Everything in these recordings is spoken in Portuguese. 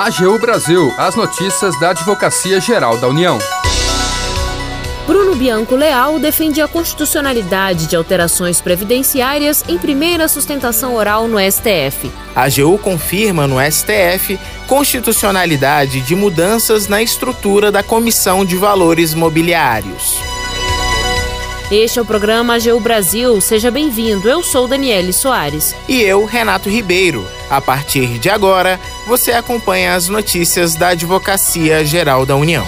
AGU Brasil, as notícias da Advocacia Geral da União. Bruno Bianco Leal defende a constitucionalidade de alterações previdenciárias em primeira sustentação oral no STF. A AGU confirma no STF constitucionalidade de mudanças na estrutura da Comissão de Valores Mobiliários. Este é o programa AGU Brasil. Seja bem-vindo. Eu sou Daniele Soares. E eu, Renato Ribeiro. A partir de agora, você acompanha as notícias da Advocacia Geral da União.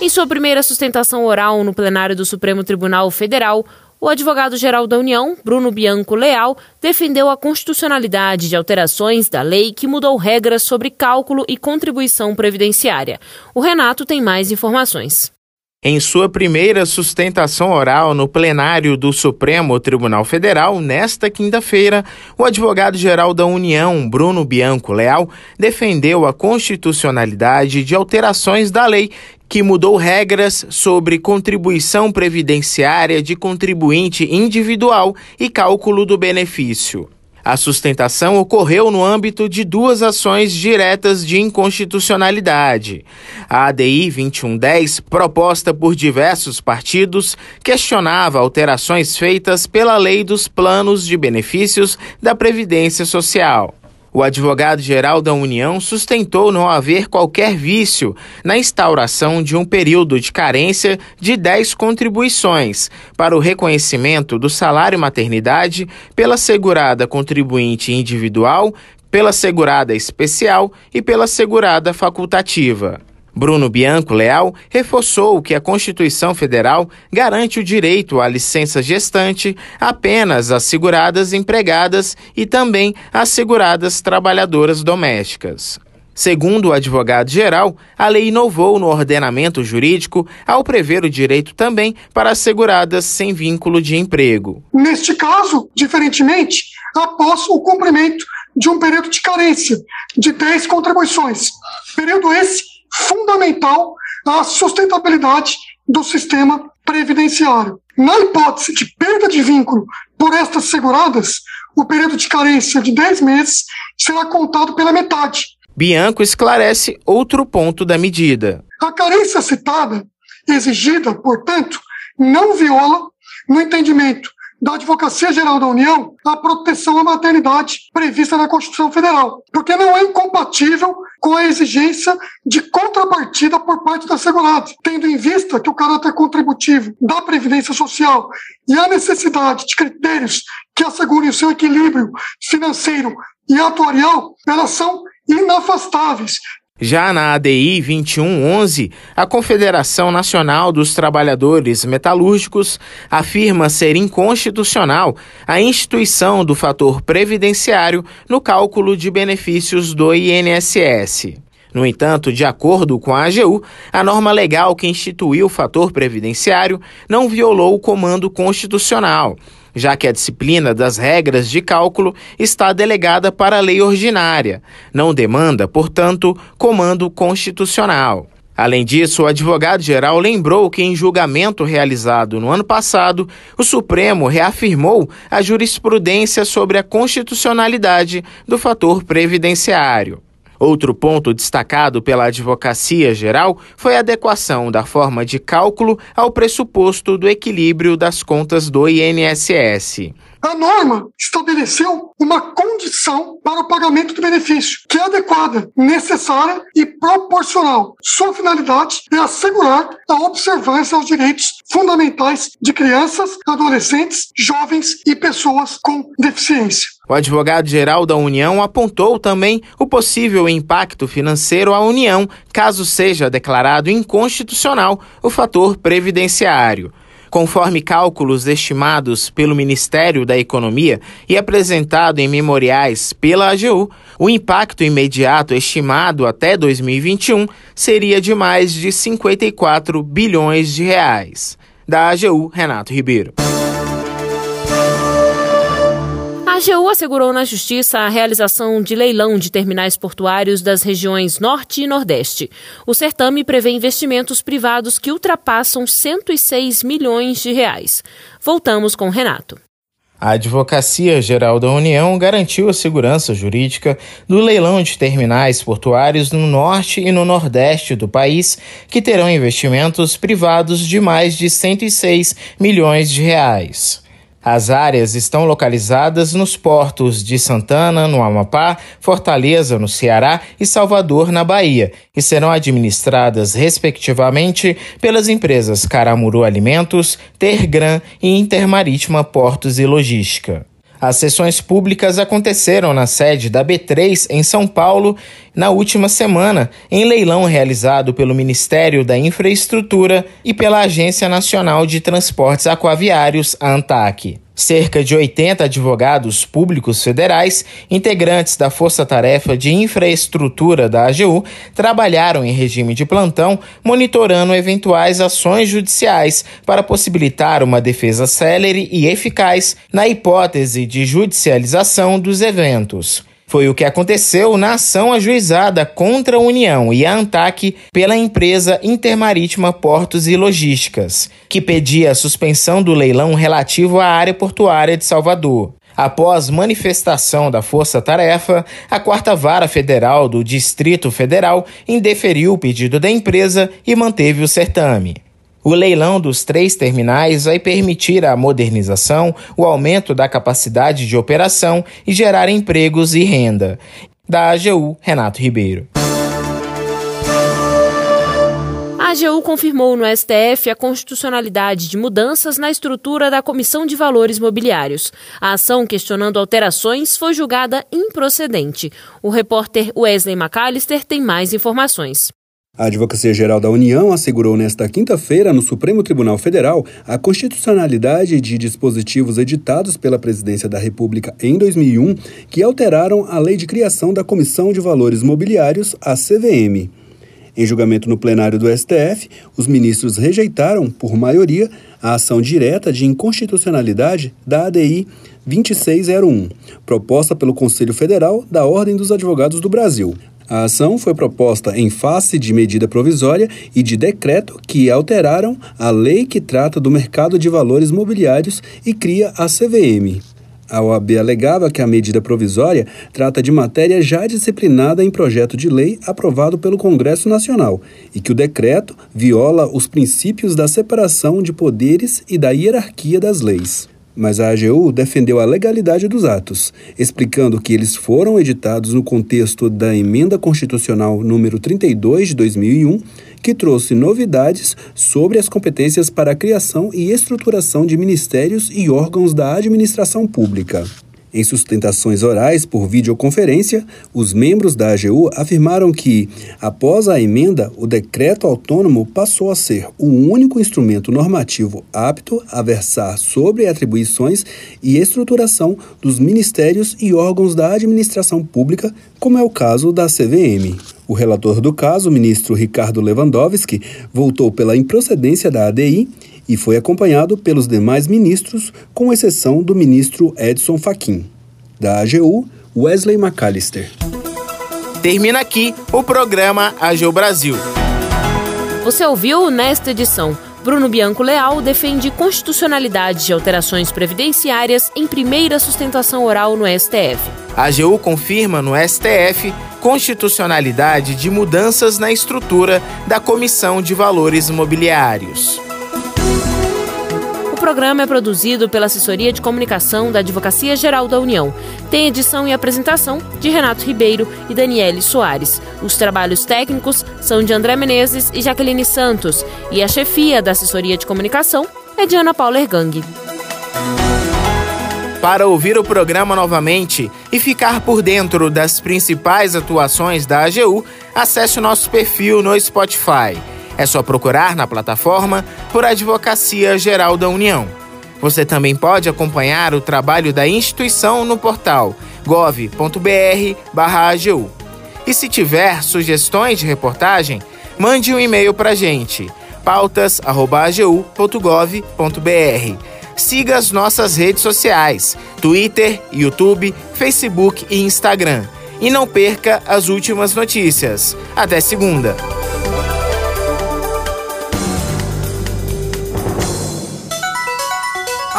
Em sua primeira sustentação oral no plenário do Supremo Tribunal Federal, o advogado-geral da União, Bruno Bianco Leal, defendeu a constitucionalidade de alterações da lei que mudou regras sobre cálculo e contribuição previdenciária. O Renato tem mais informações. Em sua primeira sustentação oral no plenário do Supremo Tribunal Federal, nesta quinta-feira, o advogado-geral da União, Bruno Bianco Leal, defendeu a constitucionalidade de alterações da lei que mudou regras sobre contribuição previdenciária de contribuinte individual e cálculo do benefício. A sustentação ocorreu no âmbito de duas ações diretas de inconstitucionalidade. A ADI 2110, proposta por diversos partidos, questionava alterações feitas pela Lei dos Planos de Benefícios da Previdência Social. O advogado-geral da União sustentou não haver qualquer vício na instauração de um período de carência de 10 contribuições para o reconhecimento do salário maternidade pela segurada contribuinte individual, pela segurada especial e pela segurada facultativa. Bruno Bianco Leal reforçou que a Constituição Federal garante o direito à licença gestante apenas às seguradas empregadas e também às seguradas trabalhadoras domésticas. Segundo o advogado-geral, a lei inovou no ordenamento jurídico ao prever o direito também para asseguradas sem vínculo de emprego. Neste caso, diferentemente, após o cumprimento de um período de carência de 10 contribuições. Período esse fundamental à sustentabilidade do sistema previdenciário. Na hipótese de perda de vínculo por estas seguradas, o período de carência de 10 meses será contado pela metade. Bianco esclarece outro ponto da medida. A carência citada, exigida, portanto, não viola, no entendimento da Advocacia Geral da União a proteção à maternidade prevista na Constituição Federal, porque não é incompatível com a exigência de contrapartida por parte da segurada, tendo em vista que o caráter contributivo da Previdência Social e a necessidade de critérios que assegurem o seu equilíbrio financeiro e atuarial, elas são inafastáveis já na ADI 2111, a Confederação Nacional dos Trabalhadores Metalúrgicos afirma ser inconstitucional a instituição do fator previdenciário no cálculo de benefícios do INSS. No entanto, de acordo com a AGU, a norma legal que instituiu o fator previdenciário não violou o comando constitucional já que a disciplina das regras de cálculo está delegada para a lei ordinária, não demanda, portanto, comando constitucional. Além disso, o advogado-geral lembrou que, em julgamento realizado no ano passado, o Supremo reafirmou a jurisprudência sobre a constitucionalidade do fator previdenciário. Outro ponto destacado pela Advocacia Geral foi a adequação da forma de cálculo ao pressuposto do equilíbrio das contas do INSS. A norma estabeleceu uma condição para o pagamento do benefício, que é adequada, necessária e proporcional. Sua finalidade é assegurar a observância aos direitos fundamentais de crianças, adolescentes, jovens e pessoas com deficiência. O advogado-geral da União apontou também o possível impacto financeiro à União caso seja declarado inconstitucional o fator previdenciário. Conforme cálculos estimados pelo Ministério da Economia e apresentado em memoriais pela AGU, o impacto imediato estimado até 2021 seria de mais de 54 bilhões de reais. Da AGU, Renato Ribeiro. AGU assegurou na Justiça a realização de leilão de terminais portuários das regiões Norte e Nordeste. O certame prevê investimentos privados que ultrapassam 106 milhões de reais. Voltamos com Renato. A Advocacia Geral da União garantiu a segurança jurídica do leilão de terminais portuários no norte e no nordeste do país, que terão investimentos privados de mais de 106 milhões de reais. As áreas estão localizadas nos portos de Santana, no Amapá, Fortaleza, no Ceará e Salvador, na Bahia, e serão administradas, respectivamente, pelas empresas Caramuru Alimentos, Tergran e Intermarítima Portos e Logística. As sessões públicas aconteceram na sede da B3 em São Paulo na última semana, em leilão realizado pelo Ministério da Infraestrutura e pela Agência Nacional de Transportes Aquaviários, ANTAC. Cerca de 80 advogados públicos federais, integrantes da Força Tarefa de Infraestrutura da AGU, trabalharam em regime de plantão, monitorando eventuais ações judiciais para possibilitar uma defesa célere e eficaz na hipótese de judicialização dos eventos. Foi o que aconteceu na ação ajuizada contra a União e a ANTAC pela empresa Intermarítima Portos e Logísticas, que pedia a suspensão do leilão relativo à área portuária de Salvador. Após manifestação da Força Tarefa, a Quarta Vara Federal do Distrito Federal indeferiu o pedido da empresa e manteve o certame. O leilão dos três terminais vai permitir a modernização, o aumento da capacidade de operação e gerar empregos e renda. Da AGU, Renato Ribeiro. A AGU confirmou no STF a constitucionalidade de mudanças na estrutura da Comissão de Valores Mobiliários. A ação questionando alterações foi julgada improcedente. O repórter Wesley McAllister tem mais informações. A Advocacia Geral da União assegurou nesta quinta-feira no Supremo Tribunal Federal a constitucionalidade de dispositivos editados pela Presidência da República em 2001 que alteraram a Lei de Criação da Comissão de Valores Mobiliários, a CVM. Em julgamento no plenário do STF, os ministros rejeitaram, por maioria, a ação direta de inconstitucionalidade da ADI 2601, proposta pelo Conselho Federal da Ordem dos Advogados do Brasil. A ação foi proposta em face de medida provisória e de decreto que alteraram a lei que trata do mercado de valores mobiliários e cria a CVM. A OAB alegava que a medida provisória trata de matéria já disciplinada em projeto de lei aprovado pelo Congresso Nacional e que o decreto viola os princípios da separação de poderes e da hierarquia das leis. Mas a AGU defendeu a legalidade dos atos, explicando que eles foram editados no contexto da Emenda Constitucional número 32 de 2001, que trouxe novidades sobre as competências para a criação e estruturação de ministérios e órgãos da administração pública. Em sustentações orais por videoconferência, os membros da AGU afirmaram que, após a emenda, o decreto autônomo passou a ser o único instrumento normativo apto a versar sobre atribuições e estruturação dos ministérios e órgãos da administração pública, como é o caso da CVM. O relator do caso, o ministro Ricardo Lewandowski, voltou pela improcedência da ADI e foi acompanhado pelos demais ministros, com exceção do ministro Edson Fachin. Da AGU, Wesley McAllister. Termina aqui o programa AGU Brasil. Você ouviu nesta edição. Bruno Bianco Leal defende constitucionalidade de alterações previdenciárias em primeira sustentação oral no STF. A AGU confirma no STF constitucionalidade de mudanças na estrutura da Comissão de Valores Imobiliários programa é produzido pela Assessoria de Comunicação da Advocacia Geral da União. Tem edição e apresentação de Renato Ribeiro e Daniele Soares. Os trabalhos técnicos são de André Menezes e Jaqueline Santos. E a chefia da Assessoria de Comunicação é de Ana Paula Ergang. Para ouvir o programa novamente e ficar por dentro das principais atuações da AGU, acesse o nosso perfil no Spotify é só procurar na plataforma por Advocacia Geral da União. Você também pode acompanhar o trabalho da instituição no portal gov.br/agu. E se tiver sugestões de reportagem, mande um e-mail para a gente, pautas@agu.gov.br. Siga as nossas redes sociais: Twitter, YouTube, Facebook e Instagram. E não perca as últimas notícias. Até segunda!